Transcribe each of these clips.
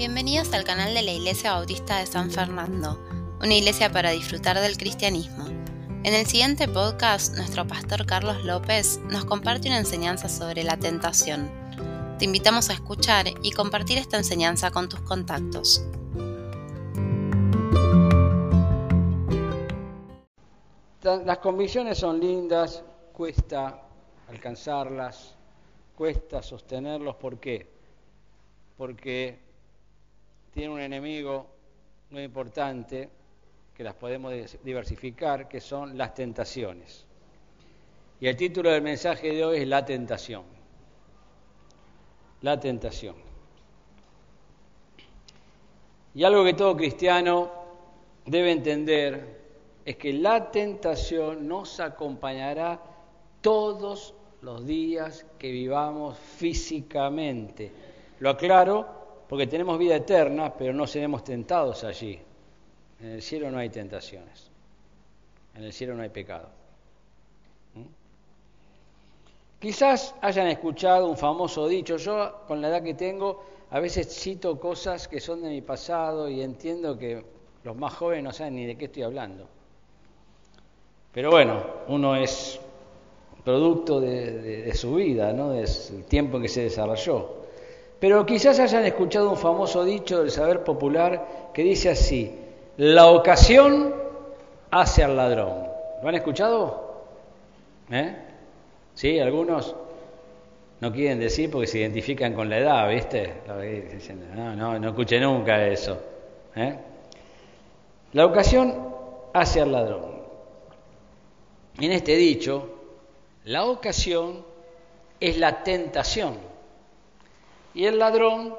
Bienvenidos al canal de la Iglesia Bautista de San Fernando, una iglesia para disfrutar del cristianismo. En el siguiente podcast, nuestro pastor Carlos López nos comparte una enseñanza sobre la tentación. Te invitamos a escuchar y compartir esta enseñanza con tus contactos. Las convicciones son lindas, cuesta alcanzarlas, cuesta sostenerlos. ¿Por qué? Porque tiene un enemigo muy importante que las podemos diversificar, que son las tentaciones. Y el título del mensaje de hoy es La tentación. La tentación. Y algo que todo cristiano debe entender es que la tentación nos acompañará todos los días que vivamos físicamente. Lo aclaro porque tenemos vida eterna, pero no seremos tentados allí. En el cielo no hay tentaciones. En el cielo no hay pecado. ¿Mm? Quizás hayan escuchado un famoso dicho. Yo, con la edad que tengo, a veces cito cosas que son de mi pasado y entiendo que los más jóvenes no saben ni de qué estoy hablando. Pero bueno, uno es producto de, su vida, ¿no? del tiempo en que se desarrolló. Pero quizás hayan escuchado un famoso dicho del saber popular que dice así, la ocasión hace al ladrón. ¿Lo han escuchado? ¿Eh? ¿Sí? Algunos no quieren decir porque se identifican con la edad, ¿viste? No, no, no escuché nunca eso. ¿eh? La ocasión hace al ladrón en este dicho, la ocasión es la tentación y el ladrón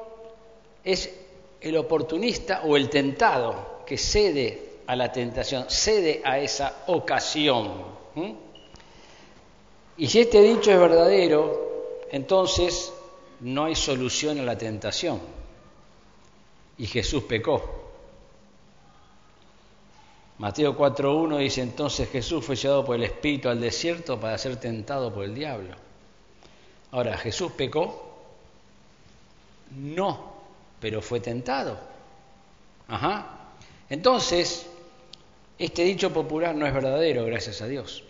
es el oportunista o el tentado que cede a la tentación, cede a esa ocasión. Y si este dicho es verdadero, entonces no hay solución a la tentación. Y Jesús pecó. Mateo 4.1 dice entonces Jesús fue llevado por el Espíritu al desierto para ser tentado por el diablo. Ahora, ¿Jesús pecó? No, pero fue tentado. Ajá. Entonces, este dicho popular no es verdadero, gracias a Dios.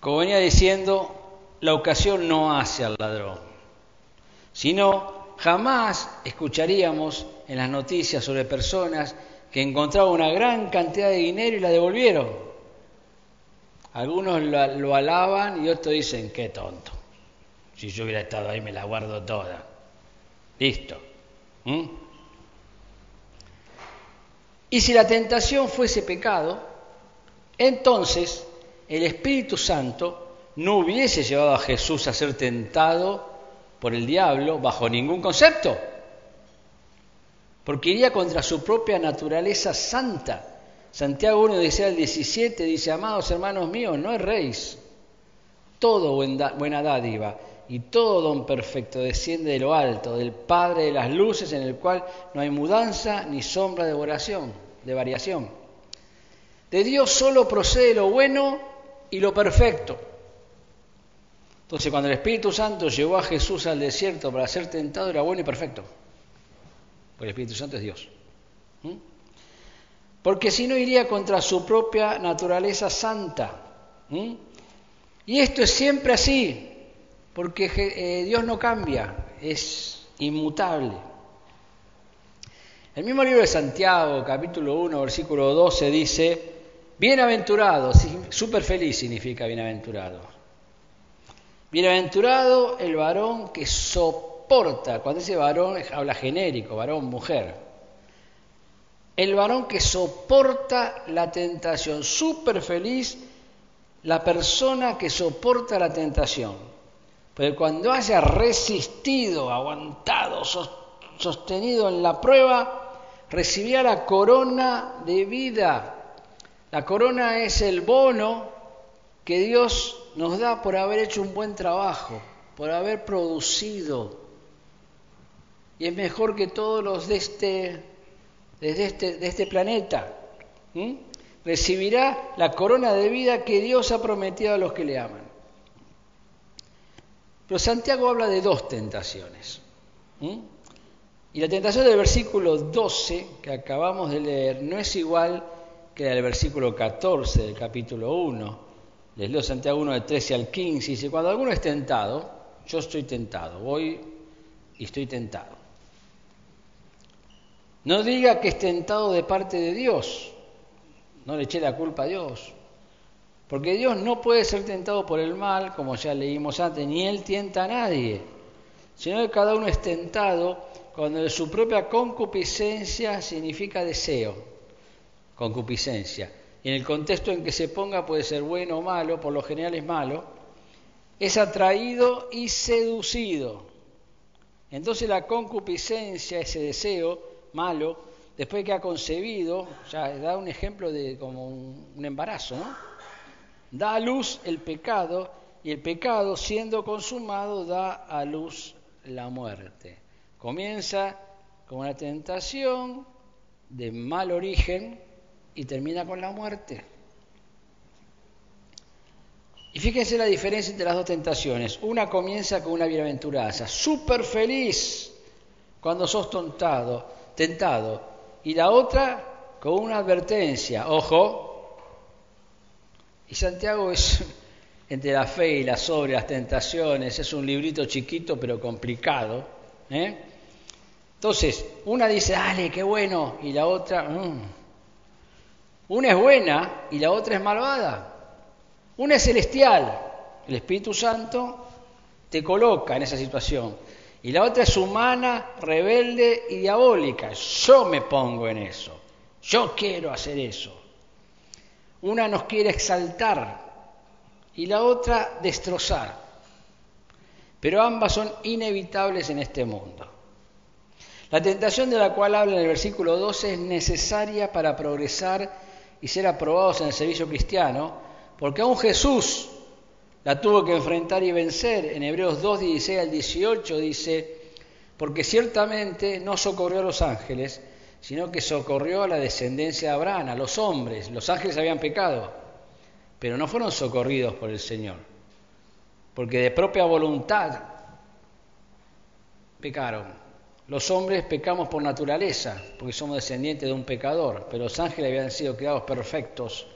Como venía diciendo, la ocasión no hace al ladrón, sino jamás escucharíamos en las noticias sobre personas que encontraba una gran cantidad de dinero y la devolvieron. Algunos lo, alaban y otros dicen, qué tonto. Si yo hubiera estado ahí me la guardo toda. Listo. ¿Mm? Y si la tentación fuese pecado, entonces el Espíritu Santo no hubiese llevado a Jesús a ser tentado por el diablo bajo ningún concepto porque iría contra su propia naturaleza santa. Santiago 1 dice al 17, dice, amados hermanos míos, no erréis, todo buena dádiva y todo don perfecto desciende de lo alto, del Padre de las luces, en el cual no hay mudanza ni sombra de oración, de variación. De Dios solo procede lo bueno y lo perfecto. Entonces, cuando el Espíritu Santo llevó a Jesús al desierto para ser tentado, era bueno y perfecto porque el Espíritu Santo es Dios. ¿Mm? Porque si no iría contra su propia naturaleza santa. ¿Mm? Y esto es siempre así, porque eh, Dios no cambia, es inmutable. El mismo libro de Santiago, capítulo 1, versículo 12, dice, bienaventurado, súper feliz significa bienaventurado. Bienaventurado el varón que soporta cuando dice varón habla genérico, varón, mujer. El varón que soporta la tentación, súper feliz la persona que soporta la tentación. Pero cuando haya resistido, aguantado, sostenido en la prueba, recibirá la corona de vida. La corona es el bono que Dios nos da por haber hecho un buen trabajo, por haber producido, y es mejor que todos los de este, este, este planeta. Recibirá la corona de vida que Dios ha prometido a los que le aman. Pero Santiago habla de dos tentaciones. Y la tentación del versículo 12 que acabamos de leer no es igual que la del versículo 14 del capítulo 1. Les leo Santiago 1 del 13 al 15. Dice, cuando alguno es tentado, yo estoy tentado, voy y estoy tentado. No diga que es tentado de parte de Dios, no le eché la culpa a Dios, porque Dios no puede ser tentado por el mal, como ya leímos antes, ni Él tienta a nadie, sino que cada uno es tentado cuando su propia concupiscencia significa deseo, concupiscencia. Y en el contexto en que se ponga puede ser bueno o malo, por lo general es malo, es atraído y seducido. Entonces la concupiscencia, ese deseo malo, después que ha concebido, ya da un ejemplo de como un, embarazo, ¿no? Da a luz el pecado y el pecado siendo consumado da a luz la muerte. Comienza con una tentación de mal origen y termina con la muerte. Y fíjense la diferencia entre las dos tentaciones. Una comienza con una bienaventuranza, súper feliz cuando sos tontado, tentado. Y la otra con una advertencia, ojo, y Santiago es entre la fe y las obras, las tentaciones, es un librito chiquito pero complicado. ¿eh? Entonces, una dice, dale, qué bueno, y la otra, mm". una es buena y la otra es malvada. Una es celestial, el Espíritu Santo te coloca en esa situación. Y la otra es humana, rebelde y diabólica. Yo me pongo en eso. Yo quiero hacer eso. Una nos quiere exaltar y la otra destrozar. Pero ambas son inevitables en este mundo. La tentación de la cual habla en el versículo 12 es necesaria para progresar y ser aprobados en el servicio cristiano, porque aún Jesús la tuvo que enfrentar y vencer. En Hebreos 2, 16 al 18 dice, porque ciertamente no socorrió a los ángeles, sino que socorrió a la descendencia de Abraham, a los hombres. Los ángeles habían pecado, pero no fueron socorridos por el Señor, porque de propia voluntad pecaron. Los hombres pecamos por naturaleza, porque somos descendientes de un pecador, pero los ángeles habían sido creados perfectos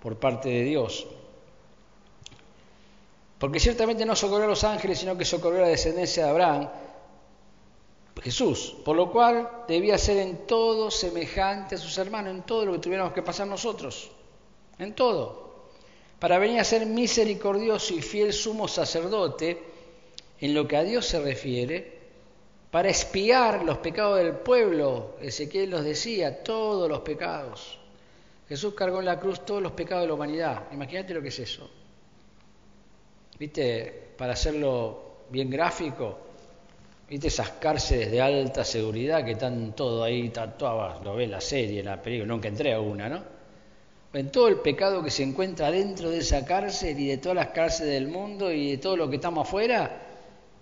por parte de Dios. Porque ciertamente no socorrió a los ángeles, sino que socorrió a la descendencia de Abraham, Jesús, por lo cual debía ser en todo semejante a sus hermanos, en todo lo que tuviéramos que pasar nosotros, en todo, para venir a ser misericordioso y fiel sumo sacerdote en lo que a Dios se refiere, para espiar los pecados del pueblo, Ezequiel los decía, todos los pecados. Jesús cargó en la cruz todos los pecados de la humanidad. Imagínate lo que es eso. ¿Viste? Para hacerlo bien gráfico, ¿Viste esas cárceles de alta seguridad que están todo ahí tatuadas? Lo ve la serie, la película, nunca entré a una, ¿no? En todo el pecado que se encuentra dentro de esa cárcel y de todas las cárceles del mundo y de todo lo que estamos afuera,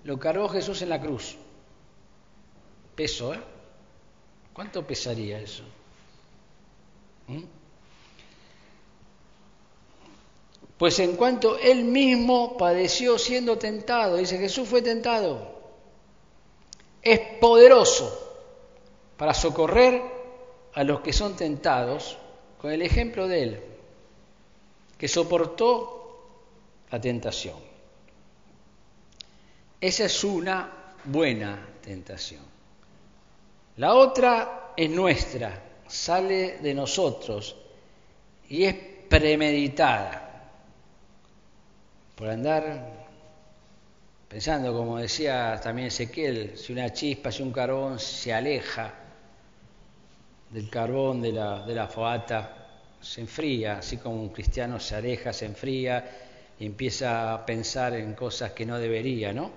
lo cargó Jesús en la cruz. Peso, ¿eh? ¿Cuánto pesaría eso? ¿Mm? Pues en cuanto él mismo padeció siendo tentado, dice Jesús fue tentado es poderoso para socorrer a los que son tentados con el ejemplo de Él, que soportó la tentación. Esa es una buena tentación. La otra es nuestra, sale de nosotros y es premeditada por andar Pensando, como decía también Ezequiel, si una chispa, si un carbón se aleja del carbón de la, de la fogata, se enfría, así como un cristiano se aleja, se enfría y empieza a pensar en cosas que no debería, ¿no?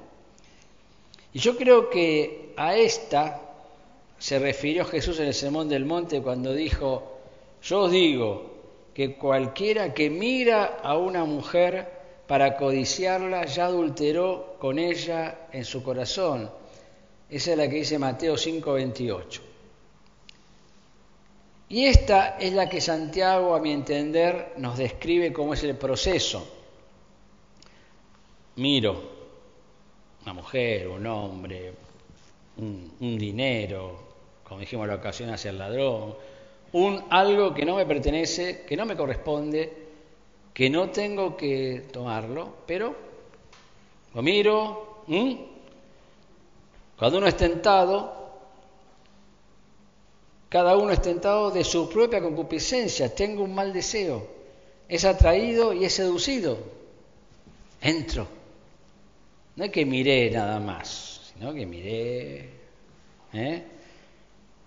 Y yo creo que a esta se refirió Jesús en el Sermón del Monte cuando dijo, yo os digo que cualquiera que mira a una mujer para codiciarla, ya adulteró con ella en su corazón. Esa es la que dice Mateo 5:28. Y esta es la que Santiago, a mi entender, nos describe cómo es el proceso. Miro una mujer, un hombre, un, dinero, como dijimos la ocasión hacia el ladrón, un algo que no me pertenece, que no me corresponde, que no tengo que tomarlo, pero lo miro. Cuando uno es tentado, cada uno es tentado de su propia concupiscencia. Tengo un mal deseo. Es atraído y es seducido. Entro. No es que miré nada más, sino que miré. ¿eh?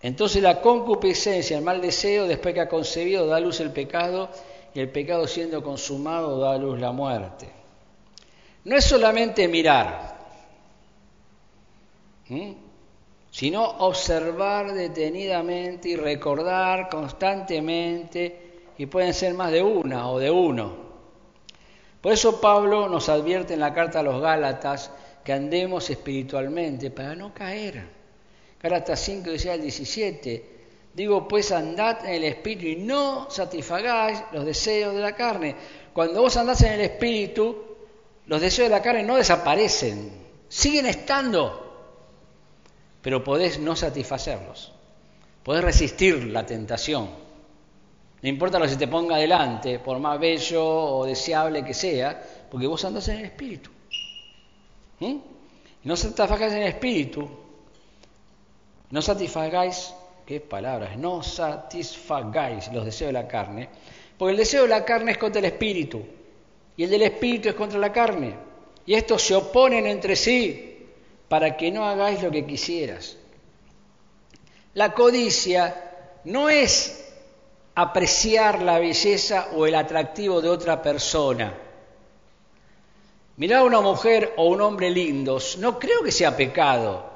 Entonces la concupiscencia, el mal deseo, después que ha concebido, da luz el pecado y el pecado siendo consumado da a luz la muerte. No es solamente mirar, sino observar detenidamente y recordar constantemente, y pueden ser más de una o de uno. Por eso Pablo nos advierte en la carta a los Gálatas que andemos espiritualmente para no caer. Gálatas 5, 16 al 17 Digo, pues andad en el Espíritu y no satisfagáis los deseos de la carne. Cuando vos andás en el Espíritu, los deseos de la carne no desaparecen, siguen estando, pero podés no satisfacerlos. Podés resistir la tentación. No importa lo que se te ponga adelante, por más bello o deseable que sea, porque vos andás en el Espíritu. ¿Mm? No satisfagáis en el Espíritu, no satisfagáis qué palabras, no satisfagáis los deseos de la carne, porque el deseo de la carne es contra el espíritu y el del espíritu es contra la carne, y estos se oponen entre sí para que no hagáis lo que quisieras. La codicia no es apreciar la belleza o el atractivo de otra persona. Mirar a una mujer o un hombre lindos no creo que sea pecado,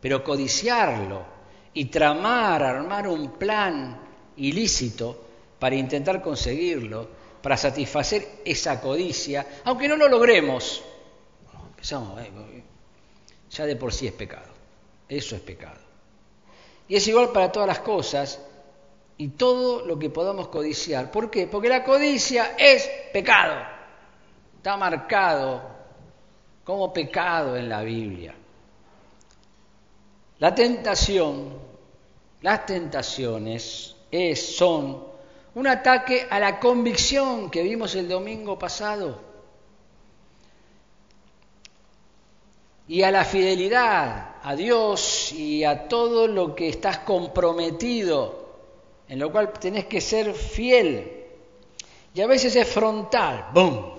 pero codiciarlo y tramar, armar un plan ilícito para intentar conseguirlo, para satisfacer esa codicia, aunque no lo logremos. Ya de por sí es pecado. Eso es pecado. Y es igual para todas las cosas y todo lo que podamos codiciar. ¿Por qué? Porque la codicia es pecado. Está marcado como pecado en la Biblia. La tentación las tentaciones es, son un ataque a la convicción que vimos el domingo pasado y a la fidelidad a Dios y a todo lo que estás comprometido, en lo cual tenés que ser fiel. Y a veces es frontal, ¡boom!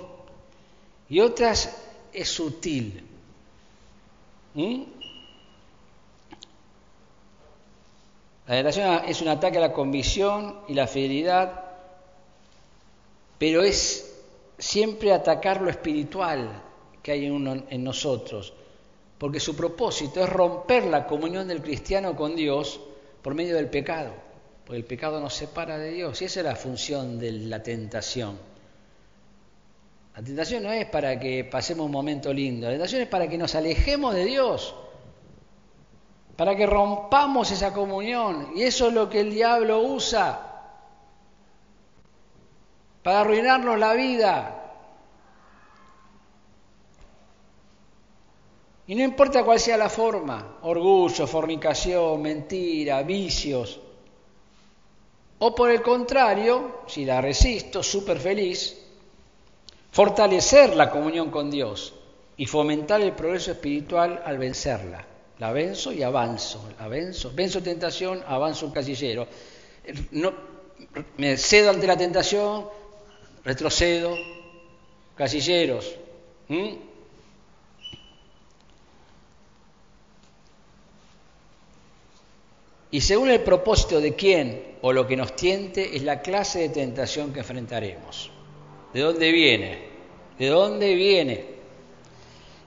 Y otras es sutil. ¿Mm? La tentación es un ataque a la convicción y la fidelidad, pero es siempre atacar lo espiritual que hay en, en nosotros, porque su propósito es romper la comunión del cristiano con Dios por medio del pecado, porque el pecado nos separa de Dios, y esa es la función de la tentación. La tentación no es para que pasemos un momento lindo, la tentación es para que nos alejemos de Dios para que rompamos esa comunión. Y eso es lo que el diablo usa para arruinarnos la vida. Y no importa cuál sea la forma, orgullo, fornicación, mentira, vicios. O por el contrario, si la resisto, súper feliz, fortalecer la comunión con Dios y fomentar el progreso espiritual al vencerla. La venzo y avanzo, la venzo, venzo tentación, avanzo un casillero. No, me cedo ante la tentación, retrocedo, casilleros. Y según el propósito de quién o lo que nos tiente, es la clase de tentación que enfrentaremos. ¿De dónde viene? ¿De dónde viene?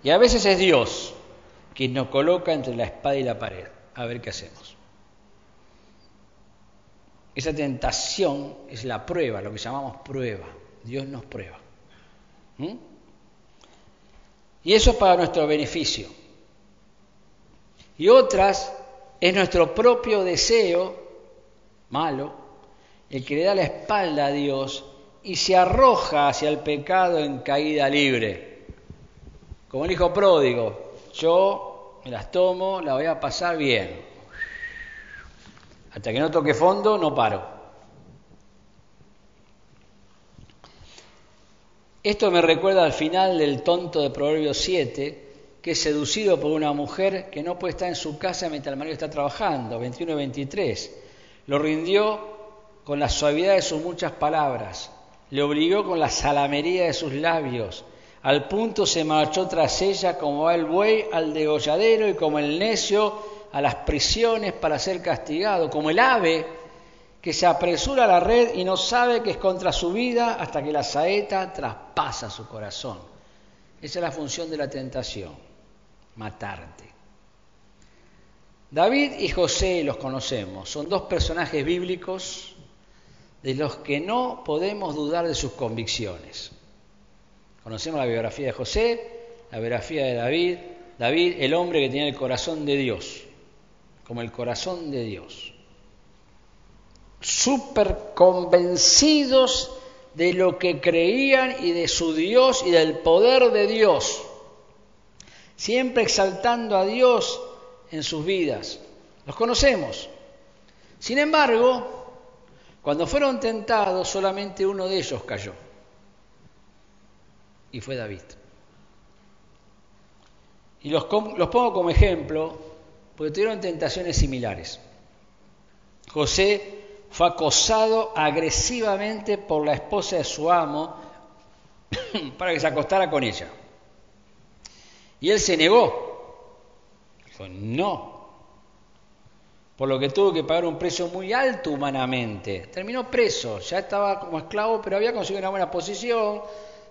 Y a veces es Dios, quien nos coloca entre la espada y la pared. A ver qué hacemos. Esa tentación es la prueba, lo que llamamos prueba. Dios nos prueba. ¿Mm? Y eso es para nuestro beneficio. Y otras es nuestro propio deseo malo, el que le da la espalda a Dios y se arroja hacia el pecado en caída libre. Como el hijo pródigo, yo me las tomo, la voy a pasar bien. Hasta que no toque fondo, no paro. Esto me recuerda al final del tonto de Proverbios 7, que es seducido por una mujer que no puede estar en su casa mientras el marido está trabajando, 21 y 23. Lo rindió con la suavidad de sus muchas palabras, le obligó con la salamería de sus labios, al punto se marchó tras ella como va el buey al degolladero y como el necio a las prisiones para ser castigado, como el ave que se apresura a la red y no sabe que es contra su vida hasta que la saeta traspasa su corazón. Esa es la función de la tentación, matarte. David y José los conocemos, son dos personajes bíblicos de los que no podemos dudar de sus convicciones. Conocemos la biografía de José, la biografía de David, David el hombre que tiene el corazón de Dios, como el corazón de Dios súper convencidos de lo que creían y de su Dios y del poder de Dios, siempre exaltando a Dios en sus vidas. Los conocemos. Sin embargo, cuando fueron tentados, solamente uno de ellos cayó. Y fue David. Y los, los pongo como ejemplo porque tuvieron tentaciones similares. José fue acosado agresivamente por la esposa de su amo para que se acostara con ella. Y él se negó. Dijo, no. Por lo que tuvo que pagar un precio muy alto humanamente. Terminó preso, ya estaba como esclavo, pero había conseguido una buena posición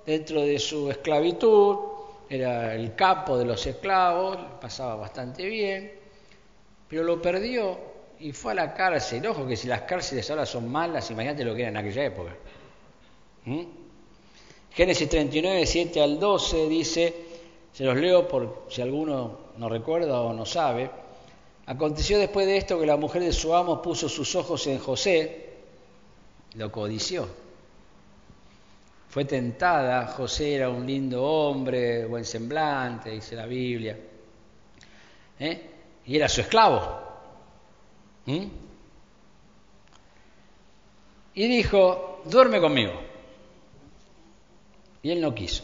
dentro de su esclavitud. Era el capo de los esclavos, pasaba bastante bien, pero lo perdió y fue a la cárcel. Ojo que si las cárceles ahora son malas, imagínate lo que era en aquella época. ¿Mm? Génesis 39, 7 al 12 dice, se los leo por si alguno no recuerda o no sabe, aconteció después de esto que la mujer de su amo puso sus ojos en José, lo codició. Fue tentada, José era un lindo hombre, buen semblante, dice la Biblia, ¿eh? y era su esclavo. Y dijo, duerme conmigo. Y él no quiso.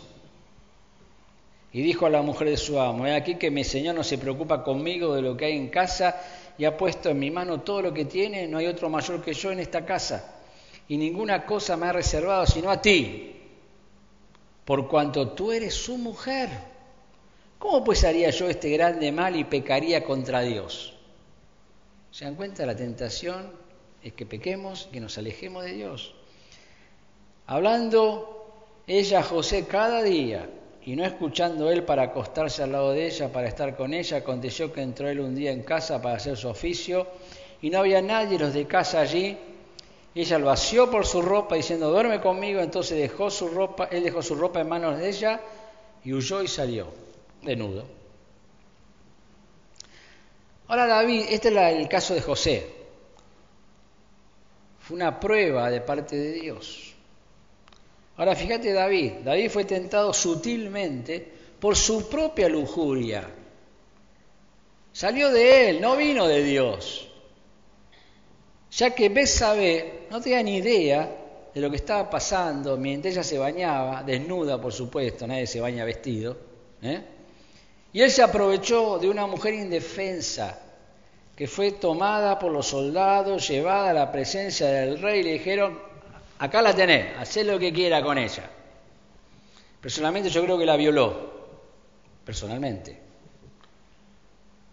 Y dijo a la mujer de su amo, he aquí que mi señor no se preocupa conmigo de lo que hay en casa y ha puesto en mi mano todo lo que tiene, no hay otro mayor que yo en esta casa. Y ninguna cosa me ha reservado sino a ti, por cuanto tú eres su mujer. ¿Cómo pues haría yo este grande mal y pecaría contra Dios? ¿Se dan cuenta? La tentación es que pequemos, que nos alejemos de Dios. Hablando ella a José cada día y no escuchando él para acostarse al lado de ella, para estar con ella, aconteció que entró él un día en casa para hacer su oficio y no había nadie los de casa allí. Ella lo asió por su ropa diciendo, duerme conmigo, entonces dejó su ropa, él dejó su ropa en manos de ella y huyó y salió, desnudo. Ahora David, este es el caso de José. Fue una prueba de parte de Dios. Ahora fíjate David, David fue tentado sutilmente por su propia lujuria. Salió de él, no vino de Dios. Ya que Bessabé no tenía ni idea de lo que estaba pasando mientras ella se bañaba, desnuda por supuesto, nadie se baña vestido. ¿eh? Y él se aprovechó de una mujer indefensa que fue tomada por los soldados, llevada a la presencia del rey y le dijeron, acá la tenés, haz lo que quiera con ella. Personalmente yo creo que la violó, personalmente.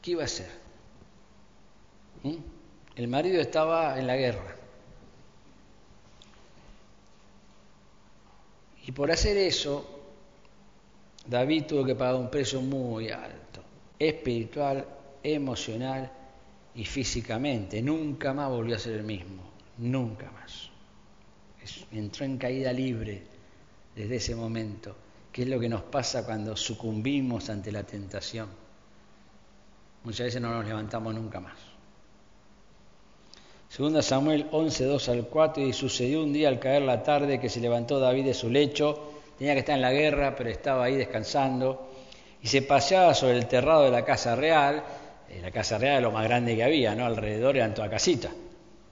¿Qué iba a hacer? ¿Mm? El marido estaba en la guerra. Y por hacer eso, David tuvo que pagar un precio muy alto, espiritual, emocional y físicamente. Nunca más volvió a ser el mismo, nunca más. entró en caída libre desde ese momento, que es lo que nos pasa cuando sucumbimos ante la tentación. Muchas veces no nos levantamos nunca más. Segunda Samuel 11, 2 al 4, y sucedió un día al caer la tarde que se levantó David de su lecho, tenía que estar en la guerra, pero estaba ahí descansando, y se paseaba sobre el terrado de la casa real, eh, la casa real era lo más grande que había, ¿no? Alrededor eran toda casita.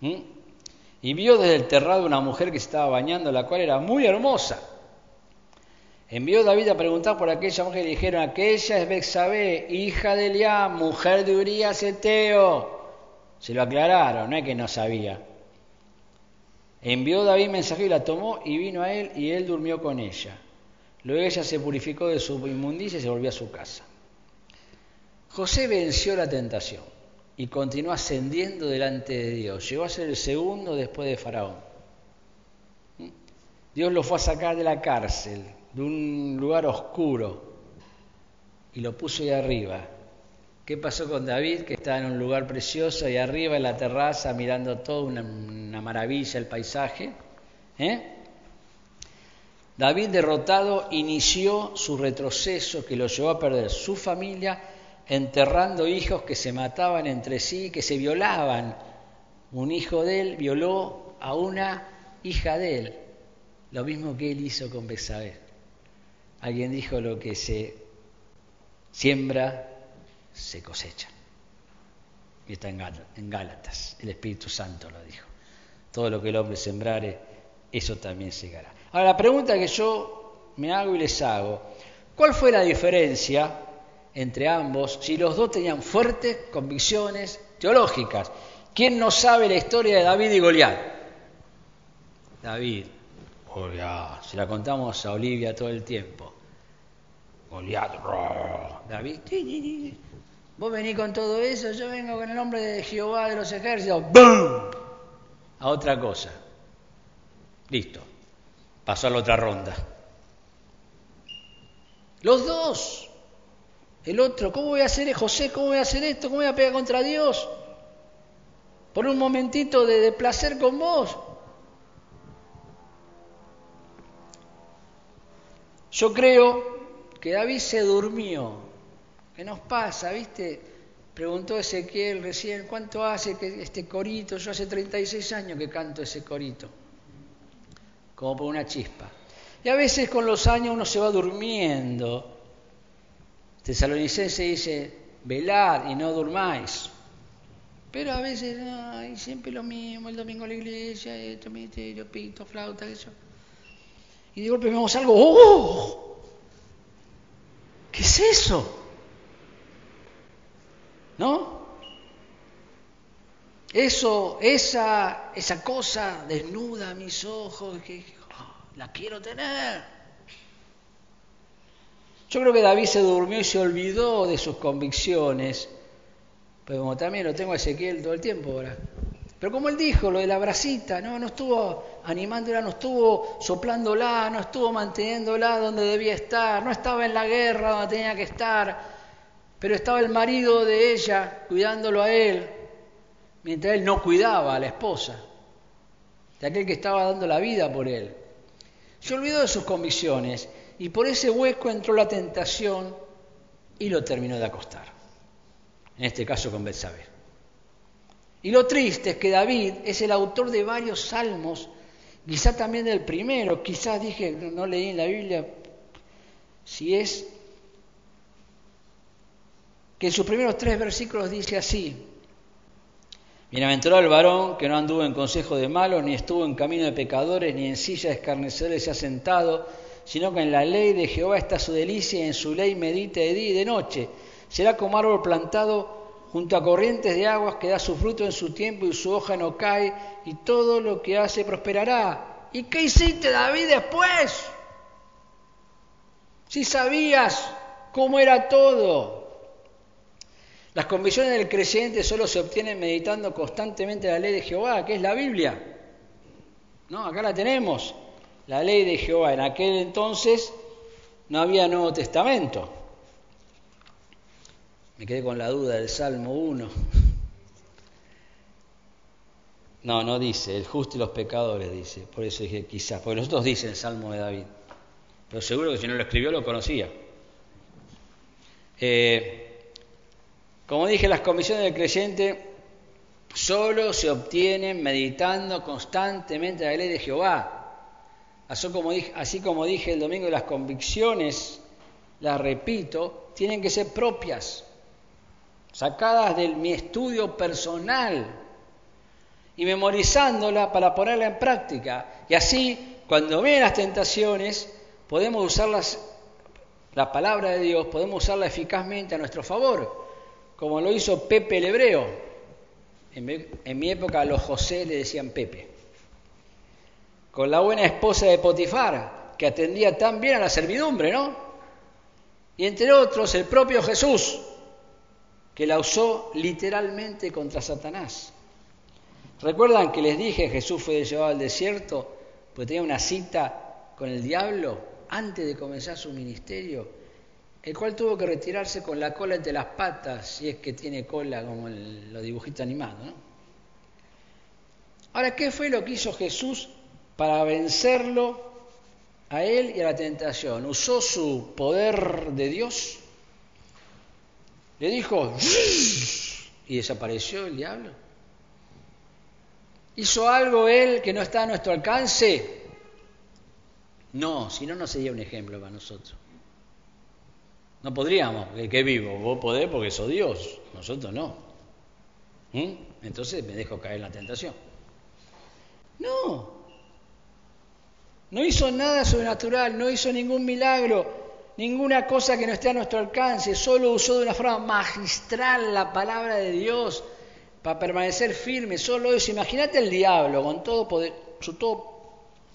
Y vio desde el terrado una mujer que se estaba bañando, la cual era muy hermosa. Envió David a preguntar por aquella mujer y le dijeron, aquella es Bexabé, hija de Eliam, mujer de Urias Eteo. Se lo aclararon, no es que no sabía. Envió David mensaje y la tomó y vino a él y él durmió con ella. Luego ella se purificó de su inmundicia y se volvió a su casa. José venció la tentación y continuó ascendiendo delante de Dios. Llegó a ser el segundo después de Faraón. Dios lo fue a sacar de la cárcel, de un lugar oscuro, y lo puso ahí arriba. ¿Qué pasó con David, que estaba en un lugar precioso y arriba en la terraza mirando todo, una, maravilla el paisaje? ¿Eh? David derrotado inició su retroceso que lo llevó a perder su familia enterrando hijos que se mataban entre sí, que se violaban. Un hijo de él violó a una hija de él, lo mismo que él hizo con Besabé. Alguien dijo lo que se siembra, se cosecha. Y está en Gálatas, el Espíritu Santo lo dijo. Todo lo que el hombre sembrare, eso también segará. Ahora, la pregunta que yo me hago y les hago, ¿cuál fue la diferencia entre ambos si los dos tenían fuertes convicciones teológicas. ¿Quién no sabe la historia de David y Goliat? David, Goliat, si la contamos a Olivia todo el tiempo. Goliat, David, vos venís con todo eso, yo vengo con el nombre de Jehová de los ejércitos, ¡bum! A otra cosa. Listo, pasó a la otra ronda. Los dos el otro, ¿cómo voy a hacer, José, cómo voy a hacer esto? ¿Cómo voy a pegar contra Dios? Por un momentito de, placer con vos. Yo creo que David se durmió. ¿Qué nos pasa, viste? Preguntó Ezequiel recién, ¿cuánto hace que este corito? Yo hace 36 años que canto ese corito, como por una chispa. Y a veces con los años uno se va durmiendo Tesalonicense dice, velad y no durmáis. Pero a veces, ay, siempre lo mismo, el domingo a la iglesia, esto, yo pito, flauta, eso. Y de golpe vemos algo, ¡oh! ¿Qué es eso? ¿No? Eso, esa, esa cosa desnuda a mis ojos, que oh, la quiero tener. Yo creo que David se durmió y se olvidó de sus convicciones, pero como también lo tengo a Ezequiel todo el tiempo ahora. Pero como él dijo, lo de la bracita, no, no estuvo animándola, no estuvo soplándola, no estuvo manteniéndola donde debía estar, no estaba en la guerra donde tenía que estar, pero estaba el marido de ella cuidándolo a él, mientras él no cuidaba a la esposa, de aquel que estaba dando la vida por él. Se olvidó de sus convicciones y por ese hueco entró la tentación y lo terminó de acostar. En este caso con Betsabé. Y lo triste es que David es el autor de varios salmos, quizá también del primero, quizás dije, no leí en la Biblia si es que en sus primeros tres versículos dice así, Bienaventurado el varón que no anduvo en consejo de malos, ni estuvo en camino de pecadores, ni en silla de escarnecedores se ha sentado, sino que en la ley de Jehová está su delicia y en su ley medita de día y de noche. Será como árbol plantado junto a corrientes de aguas que da su fruto en su tiempo y su hoja no cae y todo lo que hace prosperará. ¿Y qué hiciste David después? Si sabías cómo era todo. Las convicciones del creyente solo se obtienen meditando constantemente la ley de Jehová, que es la Biblia. No, acá la tenemos la ley de Jehová. En aquel entonces no había Nuevo Testamento. Me quedé con la duda del Salmo 1. No, no dice, el justo y los pecadores dice. Por eso dije quizás, porque nosotros dicen el Salmo de David. Pero seguro que si no lo escribió lo conocía. Eh, como dije, las comisiones del creyente solo se obtienen meditando constantemente la ley de Jehová. Así como, dije, así como dije el domingo, las convicciones las repito, tienen que ser propias, sacadas de mi estudio personal y memorizándola para ponerla en práctica. Y así, cuando ven las tentaciones, podemos usarlas, la palabra de Dios, podemos usarla eficazmente a nuestro favor, como lo hizo Pepe el Hebreo. En mi, época los José le decían Pepe. Con la buena esposa de Potifar, que atendía tan bien a la servidumbre, ¿no? Y entre otros el propio Jesús, que la usó literalmente contra Satanás. ¿Recuerdan que les dije Jesús fue llevado al desierto porque tenía una cita con el diablo antes de comenzar su ministerio? El cual tuvo que retirarse con la cola entre las patas, si es que tiene cola como los dibujitos animados. ¿no? Ahora, ¿qué fue lo que hizo Jesús para vencerlo a él y a la tentación? ¿Usó su poder de Dios? Le dijo, y desapareció el diablo. ¿Hizo algo él que no está a nuestro alcance? No, si no, no sería un ejemplo para nosotros. No podríamos, el que vivo, vos podés porque sos Dios, nosotros no. ¿Mm? Entonces me dejo caer en la tentación. No, no hizo nada sobrenatural, no hizo ningún milagro, ninguna cosa que no esté a nuestro alcance, solo usó de una forma magistral la palabra de Dios para permanecer firme, solo eso. Imagínate el diablo con todo, poder, su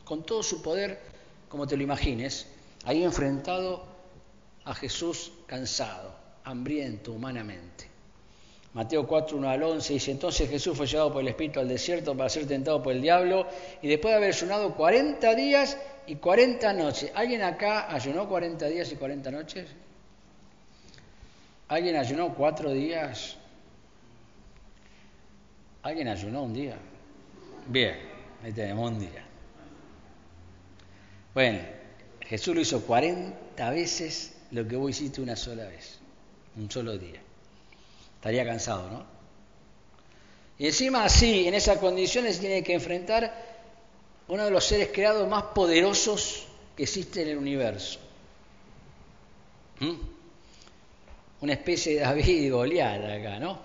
con todo su poder, como te lo imagines, ahí enfrentado a Jesús cansado, hambriento humanamente. Mateo 4, 1 al 11 dice, entonces Jesús fue llevado por el Espíritu al desierto para ser tentado por el diablo y después de haber ayunado 40 días y 40 noches. ¿Alguien acá ayunó 40 días y 40 noches? ¿Alguien ayunó cuatro días? ¿Alguien ayunó un día? Bien, ahí tenemos un día. Bueno, Jesús lo hizo 40 veces lo que vos hiciste una sola vez, un solo día. Estaría cansado, ¿no? Y encima así, en esas condiciones, tiene que enfrentar uno de los seres creados más poderosos que existe en el universo. ¿Mm? Una especie de David y Goliat acá, ¿no?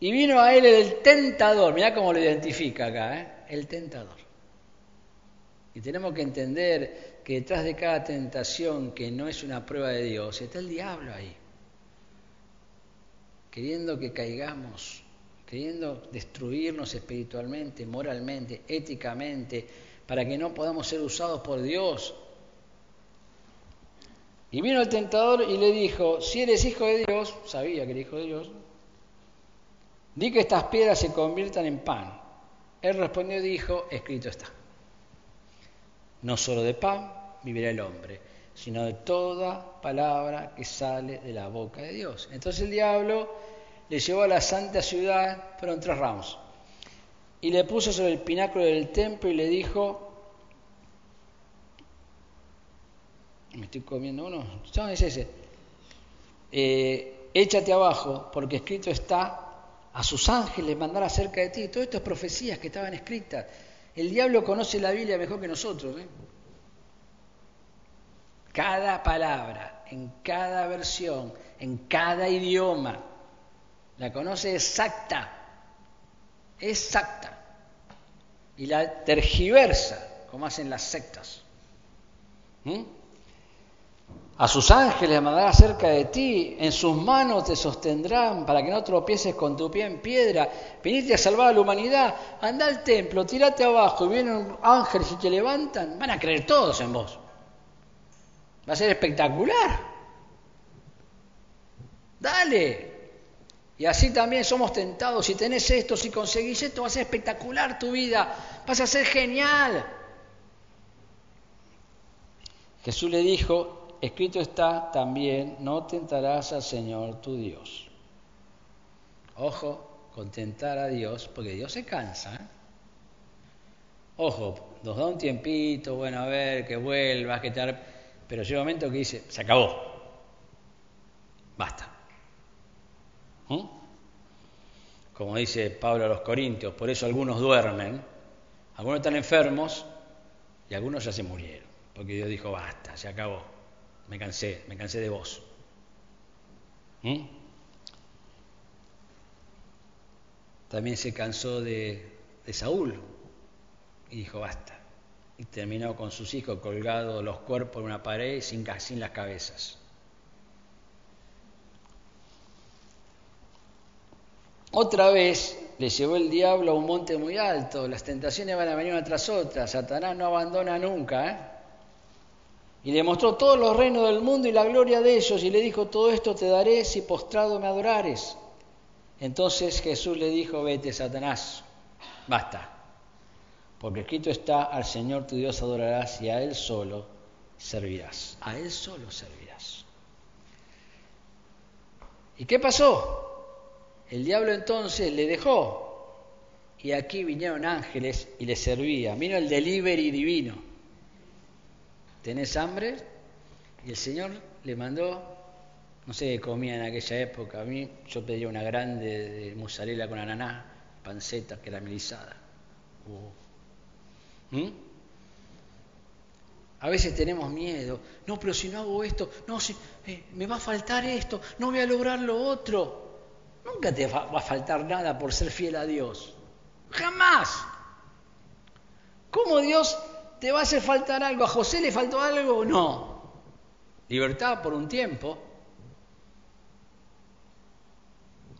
Y vino a él el tentador, mirá cómo lo identifica acá, ¿eh? el tentador. Y tenemos que entender que detrás de cada tentación que no es una prueba de Dios, está el diablo ahí, queriendo que caigamos queriendo destruirnos espiritualmente, moralmente, éticamente, para que no podamos ser usados por Dios. Y vino el tentador y le dijo, si eres hijo de Dios, sabía que era hijo de Dios, di que estas piedras se conviertan en pan. Él respondió y dijo, escrito está. No solo de pan vivirá el hombre, sino de toda palabra que sale de la boca de Dios. Entonces el diablo le llevó a la santa ciudad, fueron tres ramos, y le puso sobre el pináculo del templo y le dijo, me estoy comiendo uno, no, es ese, eh, échate abajo, porque escrito está, a sus ángeles mandar acerca de ti, todo esto es profecías que estaban escritas. El diablo conoce la Biblia mejor que nosotros. ¿eh? Cada palabra, en cada versión, en cada idioma, la conoce exacta, exacta, y la tergiversa, como hacen las sectas. ¿Mm? A sus ángeles mandará cerca de ti, en sus manos te sostendrán para que no tropieces con tu pie en piedra. Viniste a salvar a la humanidad, anda al templo, tírate abajo y vienen ángeles y te levantan. Van a creer todos en vos. Va a ser espectacular. Dale, y así también somos tentados. Si tenés esto, si conseguís esto, va a ser espectacular tu vida. Vas a ser genial. Jesús le dijo, escrito está también, no tentarás al Señor tu Dios. Ojo, contentar a Dios, porque Dios se cansa. ¿eh? Ojo, nos da un tiempito, bueno, a ver, que vuelvas, que te... Pero llega un momento que dice, se acabó. Basta. ¿Mm? Como dice Pablo a los Corintios, por eso algunos duermen, algunos están enfermos y algunos ya se murieron, porque Dios dijo, basta, se acabó. me cansé, me cansé de vos. ¿Mm? También se cansó de, de Saúl y dijo, basta. Y terminó con sus hijos colgados los cuerpos en una pared sin, sin las cabezas. Otra vez le llevó el diablo a un monte muy alto, las tentaciones van a venir una tras otra, Satanás no abandona nunca, ¿eh? Y le mostró todos los reinos del mundo y la gloria de ellos y le dijo, todo esto te daré si postrado me adorares. Entonces Jesús le dijo, vete Satanás, basta, porque escrito está, al Señor tu Dios adorarás y a Él solo servirás, a Él solo servirás. ¿Y qué pasó? El diablo entonces le dejó y aquí vinieron ángeles y le servían. Vino el delivery divino. ¿Tenés hambre? Y el Señor le mandó no sé qué comía en aquella época. A mí yo pedía una grande de mozzarella con ananá, panceta caramelizada. Uh. ¿Mm? A veces tenemos miedo. No, pero si no hago esto, no, si, eh, me va a faltar esto, no voy a lograr lo otro. Nunca te va a faltar nada por ser fiel a Dios. Jamás. ¿Cómo Dios te va a hacer faltar algo? ¿A José le faltó algo? No. Libertad por un tiempo,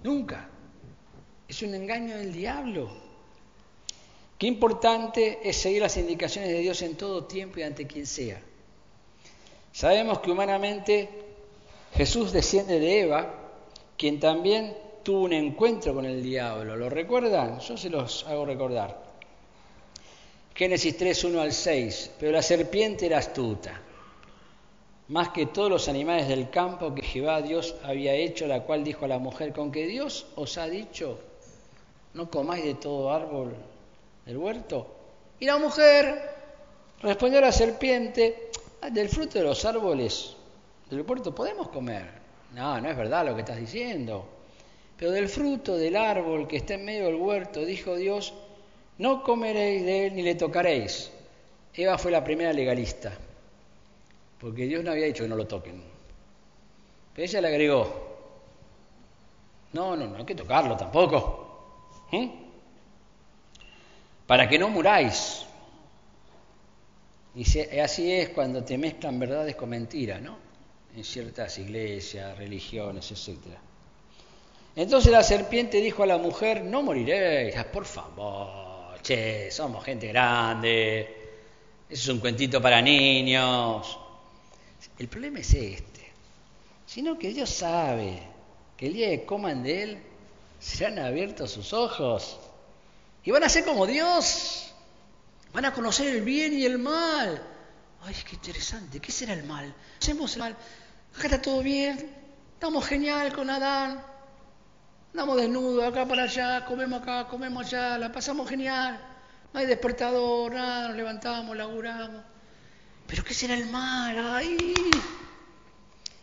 Nunca. Es un engaño del diablo. Qué importante es seguir las indicaciones de Dios en todo tiempo y ante quien sea. Sabemos que humanamente Jesús desciende de Eva, quien también tuvo un encuentro con el diablo. ¿Lo recuerdan? Yo se los hago recordar. Génesis 3, 1 al 6. Pero la serpiente era astuta más que todos los animales del campo que Jehová Dios había hecho, la cual dijo a la mujer, con que Dios os ha dicho, no comáis de todo árbol del huerto. Y la mujer respondió a la serpiente, ah, del fruto de los árboles del huerto podemos comer. No, no es verdad lo que estás diciendo. Pero del fruto del árbol que está en medio del huerto, dijo Dios, no comeréis de él ni le tocaréis. Eva fue la primera legalista porque Dios no había dicho que no lo toquen. Pero ella le agregó, no, no, no hay que tocarlo tampoco. ¿eh? Para que no muráis. Y así es cuando te mezclan verdades con mentiras, ¿no? En ciertas iglesias, religiones, etc. Entonces la serpiente dijo a la mujer, no moriréis, ah, por favor, che, somos gente grande, eso es un cuentito para niños. El problema es este, sino que Dios sabe que el día que coman de Él, serán abiertos sus ojos y van a ser como Dios, van a conocer el bien y el mal. Ay, qué interesante, ¿qué será el mal? Hacemos el mal, acá está todo bien, estamos genial con Adán, andamos desnudos acá para allá, comemos acá, comemos allá, la pasamos genial, no hay despertador, nada, nos levantamos, laburamos. ¿Pero qué será el mal? ¡Ay!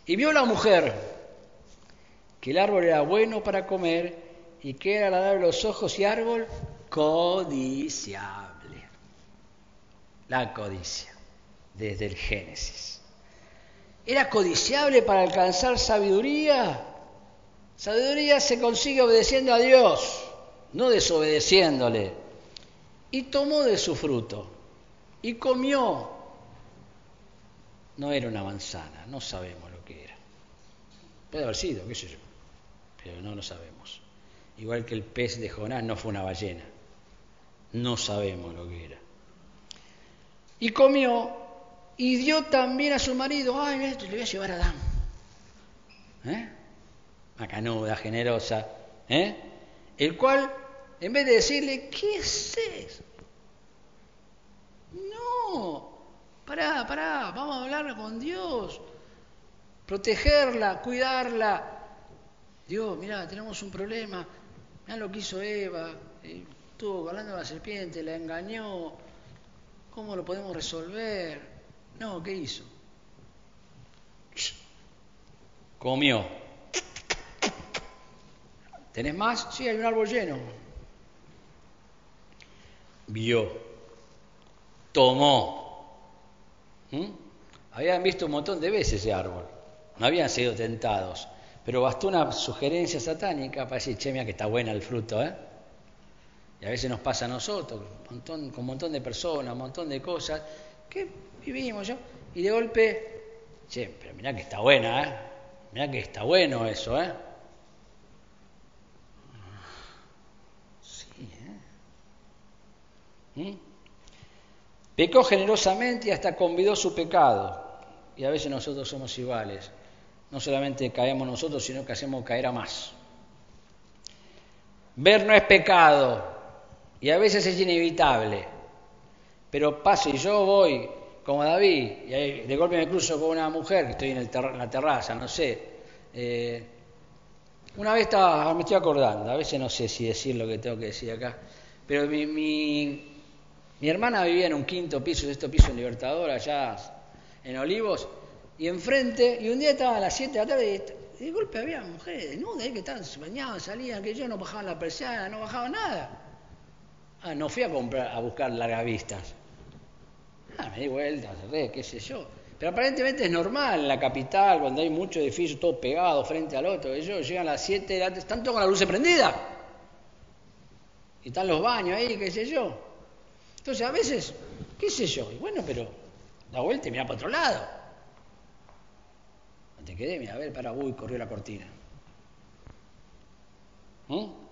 Y vio la mujer que el árbol era bueno para comer y que era agradable a los ojos y árbol codiciable. La codicia, desde el Génesis. ¿Era codiciable para alcanzar sabiduría? Sabiduría se consigue obedeciendo a Dios, no desobedeciéndole. Y tomó de su fruto y comió no era una manzana, no sabemos lo que era. Puede haber sido, qué sé yo, pero no lo sabemos. Igual que el pez de Jonás no fue una ballena, no sabemos lo que era. Y comió y dio también a su marido, ay, esto le voy a llevar a Adán. ¿Eh? Macanuda, generosa, ¿eh? El cual, en vez de decirle, ¿qué es eso? No, Pará, pará, vamos a hablar con Dios. Protegerla, cuidarla. Dios, mira, tenemos un problema. Mirá lo que hizo Eva. Estuvo hablando de la serpiente, la engañó. ¿Cómo lo podemos resolver? No, ¿qué hizo? Comió. ¿Tenés más? Sí, hay un árbol lleno. Vio. Tomó ¿Mm? habían visto un montón de veces ese árbol, no habían sido tentados, pero bastó una sugerencia satánica para decir, che, mira que está buena el fruto, ¿eh? Y a veces nos pasa a nosotros, con un montón de personas, un montón de cosas, que vivimos yo, y de golpe, che, pero mira que está buena, ¿eh? Mira que está bueno eso, ¿eh? Sí, ¿eh? ¿Mm? Pecó generosamente y hasta convidó su pecado. Y a veces nosotros somos iguales. No solamente caemos nosotros, sino que hacemos caer a más. Ver no es pecado y a veces es inevitable. Pero paso y yo voy como David y de golpe me cruzo con una mujer que estoy en, la terraza, no sé. Eh, una vez estaba, me estoy acordando, a veces no sé si decir lo que tengo que decir acá, pero mi, mi, mi hermana vivía en un quinto piso, sexto piso en Libertador, allá en Olivos, y enfrente, y un día estaba a las 7 de la tarde y de golpe había mujeres desnudas ahí que estaban bañadas, salían, que yo no bajaban la persiana, no bajaba nada. Ah, no fui a comprar, a buscar largavistas. Ah, me di vuelta, cerré, qué sé yo. Pero aparentemente es normal en la capital, cuando hay muchos edificios todos pegados frente al otro. Ellos llegan a las 7 de la tarde, están todos con la luz prendida. Y están los baños ahí, qué sé yo. Entonces a veces, qué sé yo, y bueno, pero da vuelta y mira para otro lado. No te quedé, mira, a ver, para, uy, corrió la cortina. ¿Mm?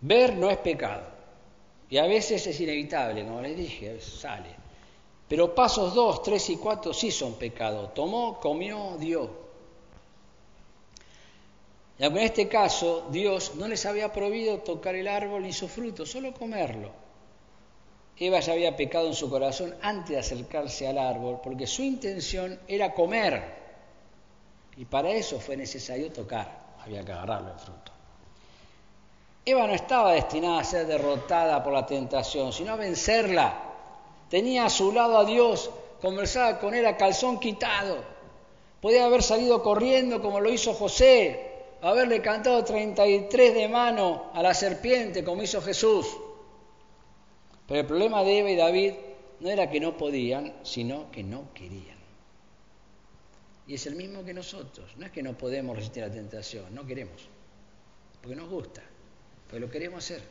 Ver no es pecado. Y a veces es inevitable, como les dije, sale. Pero pasos 2, 3 y 4 sí son pecado. Tomó, comió, dio. Y aunque en este caso Dios no les había prohibido tocar el árbol ni su fruto, solo comerlo. Eva ya había pecado en su corazón antes de acercarse al árbol, porque su intención era comer. Y para eso fue necesario tocar, había que agarrarlo el fruto. Eva no estaba destinada a ser derrotada por la tentación, sino a vencerla. Tenía a su lado a Dios, conversaba con él a calzón quitado. Podía haber salido corriendo como lo hizo José, haberle cantado 33 de mano a la serpiente como hizo Jesús. Pero el problema de Eva y David no era que no podían, sino que no querían. Y es el mismo que nosotros. No es que no podemos resistir la tentación, no queremos, porque nos gusta, porque lo queremos hacer.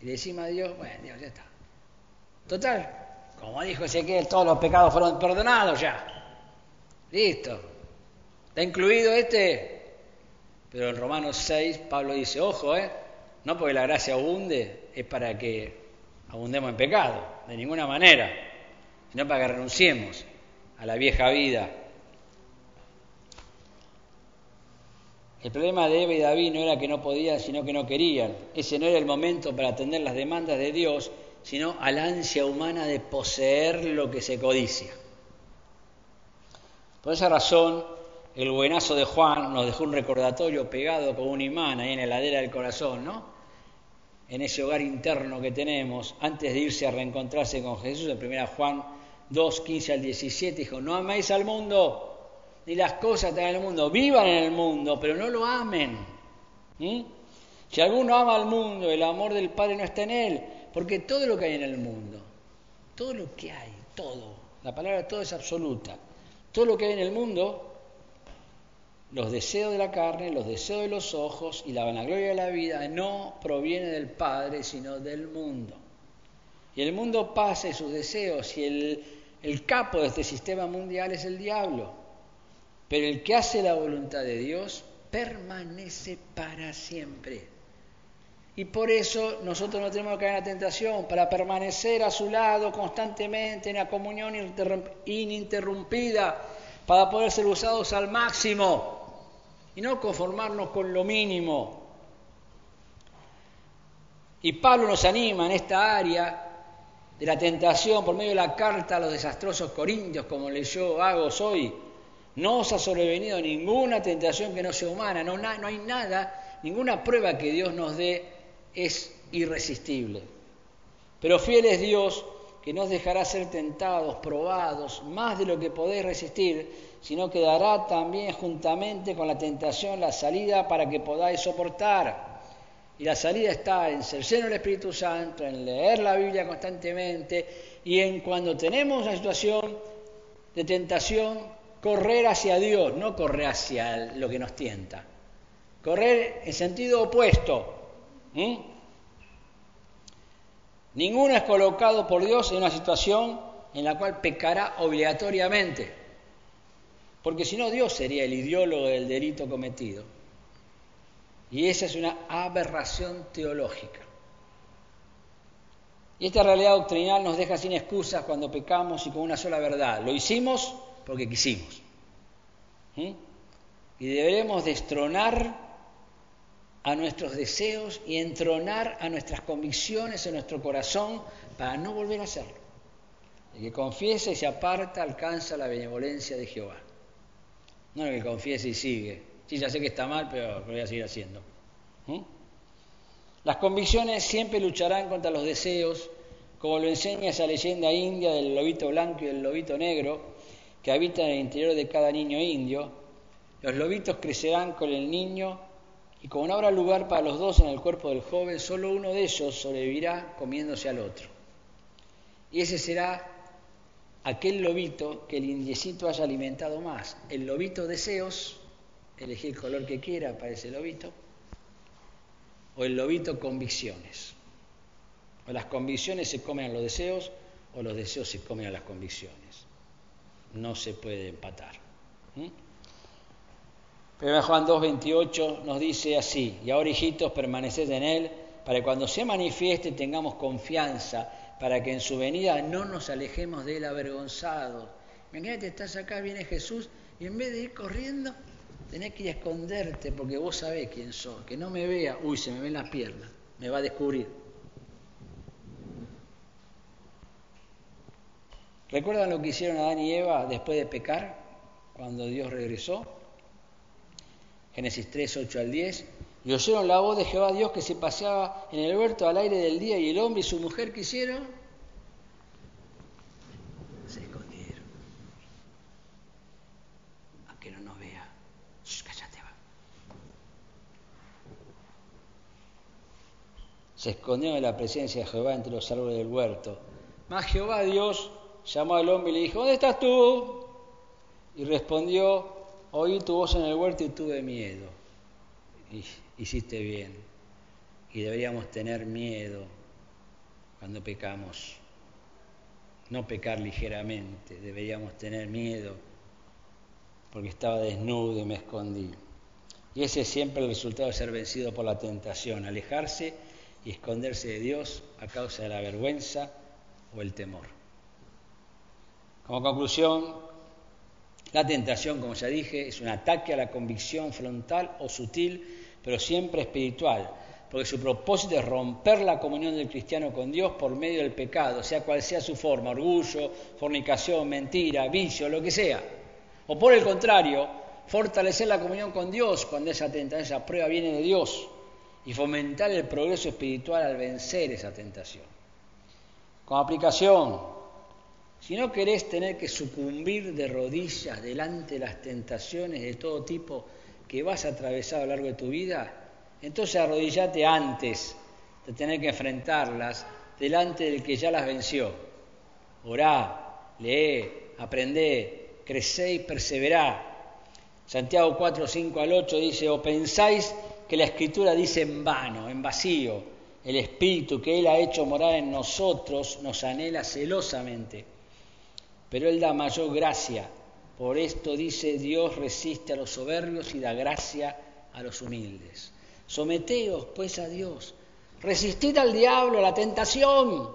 Y le decimos a Dios, bueno, Dios, ya está. Total, como dijo Ezequiel, todos los pecados fueron perdonados ya. Listo. ¿Está incluido este? Pero en Romanos 6 Pablo dice, ojo, ¿eh? no porque la gracia abunde, es para que abundemos en pecado, de ninguna manera, sino para que renunciemos a la vieja vida. El problema de Eva y David no era que no podían, sino que no querían. Ese no era el momento para atender las demandas de Dios, sino a la ansia humana de poseer lo que se codicia. Por esa razón, el buenazo de Juan nos dejó un recordatorio pegado con un imán ahí en la heladera del corazón, ¿no? En ese hogar interno que tenemos, antes de irse a reencontrarse con Jesús, en 1 Juan 2, 15 al 17, dijo, no améis al mundo, ni las cosas que en el mundo, vivan en el mundo, pero no lo amen. Si alguno ama al mundo, el amor del Padre no está en él, porque todo lo que hay en el mundo, todo lo que hay, todo, la palabra todo es absoluta, todo lo que hay en el mundo los deseos de la carne, los deseos de los ojos y la vanagloria de la vida no proviene del Padre, sino del mundo. Y el mundo pasa y sus deseos, y el, el capo de este sistema mundial es el diablo. Pero el que hace la voluntad de Dios permanece para siempre. Y por eso nosotros no tenemos que caer en la tentación, para permanecer a su lado constantemente en la comunión ininterrumpida, para poder ser usados al máximo y no conformarnos con lo mínimo. Y Pablo nos anima en esta área de la tentación por medio de la carta a los desastrosos corintios, como leyó Agos hoy. No os ha sobrevenido ninguna tentación que no sea humana, no, hay nada, ninguna prueba que Dios nos dé es irresistible. Pero fiel es Dios que no os dejará ser tentados, probados, más de lo que podéis resistir, sino que dará también juntamente con la tentación la salida para que podáis soportar. Y la salida está en ser lleno del Espíritu Santo, en leer la Biblia constantemente y en cuando tenemos una situación de tentación, correr hacia Dios, no correr hacia lo que nos tienta. Correr en sentido opuesto. Ninguno es colocado por Dios en una situación en la cual pecará obligatoriamente, porque si no Dios sería el ideólogo del delito cometido. Y esa es una aberración teológica. Y esta realidad doctrinal nos deja sin excusas cuando pecamos y con una sola verdad. Lo hicimos porque quisimos. Y deberemos destronar a nuestros deseos y entronar a nuestras convicciones en nuestro corazón para no volver a hacerlo. El que confiesa y se aparta alcanza la benevolencia de Jehová. No el que confiese y sigue. Sí, ya sé que está mal, pero lo voy a seguir haciendo. Las convicciones siempre lucharán contra los deseos, como lo enseña esa leyenda india del lobito blanco y del lobito negro, que habitan en el interior de cada niño indio. Los lobitos crecerán con el niño y como no habrá lugar para los dos en el cuerpo del joven, solo uno de ellos sobrevivirá comiéndose al otro. Y ese será aquel lobito que el indiecito haya alimentado más. El lobito deseos, elegir el color que quiera para ese lobito, o el lobito convicciones. O las convicciones se comen a los deseos, o los deseos se comen a las convicciones. No se puede empatar. Pero Juan 2.28 nos dice así, y ahora hijitos permaneced en él, para que cuando se manifieste tengamos confianza para que en su venida no nos alejemos de él avergonzados. Imagínate, estás acá, viene Jesús, y en vez de ir corriendo, tenés que ir a esconderte porque vos sabés quién soy. Que no me vea, uy, se me ven las piernas, me va a descubrir. ¿Recuerdan lo que hicieron Adán y Eva después de pecar, cuando Dios regresó? Génesis 3, 8 al 10. Y oyeron la voz de Jehová Dios que se paseaba en el huerto al aire del día y el hombre y su mujer ¿qué hicieron? Se escondieron. A que no nos vea. cállate, va. Se escondió en la presencia de Jehová entre los árboles del huerto. Mas Jehová Dios llamó al hombre y le dijo, ¿dónde estás tú? Y respondió, oí tu voz en el huerto y tuve miedo. Hiciste bien. Y deberíamos tener miedo cuando pecamos. No pecar ligeramente, deberíamos tener miedo porque estaba desnudo y me escondí. Y ese es siempre el resultado de ser vencido por la tentación, alejarse y esconderse de Dios a causa de la vergüenza o el temor. Como conclusión, la tentación, como ya dije, es un ataque a la convicción frontal o sutil pero siempre espiritual, porque su propósito es romper la comunión del cristiano con Dios por medio del pecado, sea cual sea su forma, orgullo, fornicación, mentira, vicio, lo que sea. O por el contrario, fortalecer la comunión con Dios cuando esa tentación, esa prueba viene de Dios y fomentar el progreso espiritual al vencer esa tentación. Con aplicación, si no querés tener que sucumbir de rodillas delante de las tentaciones de todo tipo, que vas a atravesar a lo largo de tu vida, entonces arrodillate antes de tener que enfrentarlas delante del que ya las venció. Orá, lee, aprendé, crecé y perseverá. Santiago 4, 5 al 8 dice, o pensáis que la escritura dice en vano, en vacío, el Espíritu que Él ha hecho morar en nosotros nos anhela celosamente, pero Él da mayor gracia. Por esto dice Dios resiste a los soberbios y da gracia a los humildes. Someteos pues a Dios, resistid al diablo, a la tentación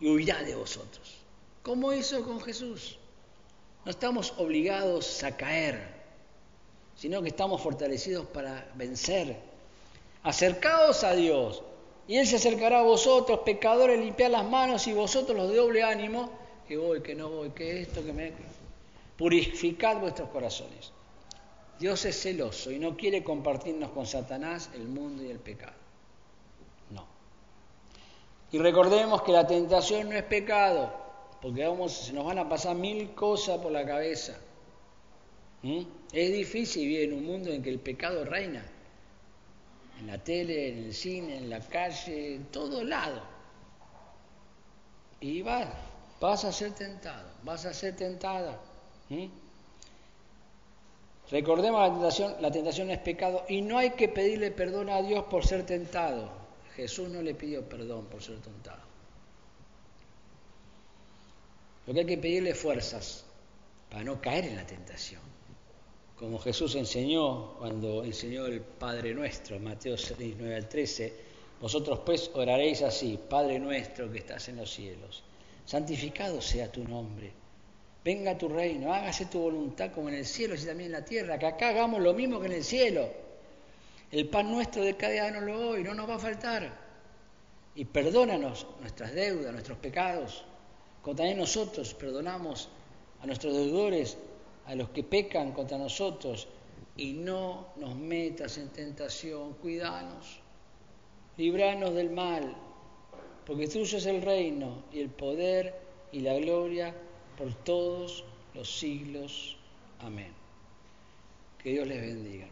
y huirá de vosotros. ¿Cómo hizo con Jesús? No estamos obligados a caer, sino que estamos fortalecidos para vencer. Acercaos a Dios y Él se acercará a vosotros, pecadores, limpiad las manos y vosotros los de doble ánimo, que voy, que no voy, que esto, que me purificad vuestros corazones. Dios es celoso y no quiere compartirnos con Satanás el mundo y el pecado. No. Y recordemos que la tentación no es pecado, porque vamos, se nos van a pasar mil cosas por la cabeza. ¿Mm? Es difícil vivir en un mundo en que el pecado reina. en la tele, en el cine, en la calle, en todo lado. Y vas, vas a ser tentado, vas a ser tentada. Recordemos la tentación, la tentación es pecado y no hay que pedirle perdón a Dios por ser tentado. Jesús no le pidió perdón por ser tentado. Lo que hay que pedirle fuerzas para no caer en la tentación. Como Jesús enseñó cuando enseñó el Padre Nuestro, Mateo 6, 9 al 13, vosotros pues oraréis así, Padre nuestro que estás en los cielos, santificado sea tu nombre, venga tu reino, hágase tu voluntad como en el cielo y también en la tierra, que acá hagamos lo mismo que en el cielo. El pan nuestro de cada día no lo hoy, no nos va a faltar. Y perdónanos nuestras deudas, nuestros pecados, como también nosotros perdonamos a nuestros deudores, a los que pecan contra nosotros, y no nos metas en tentación, cuidanos, libranos del mal, porque tuyo es el reino y el poder y la gloria por todos los siglos. Amén. Que Dios les bendiga,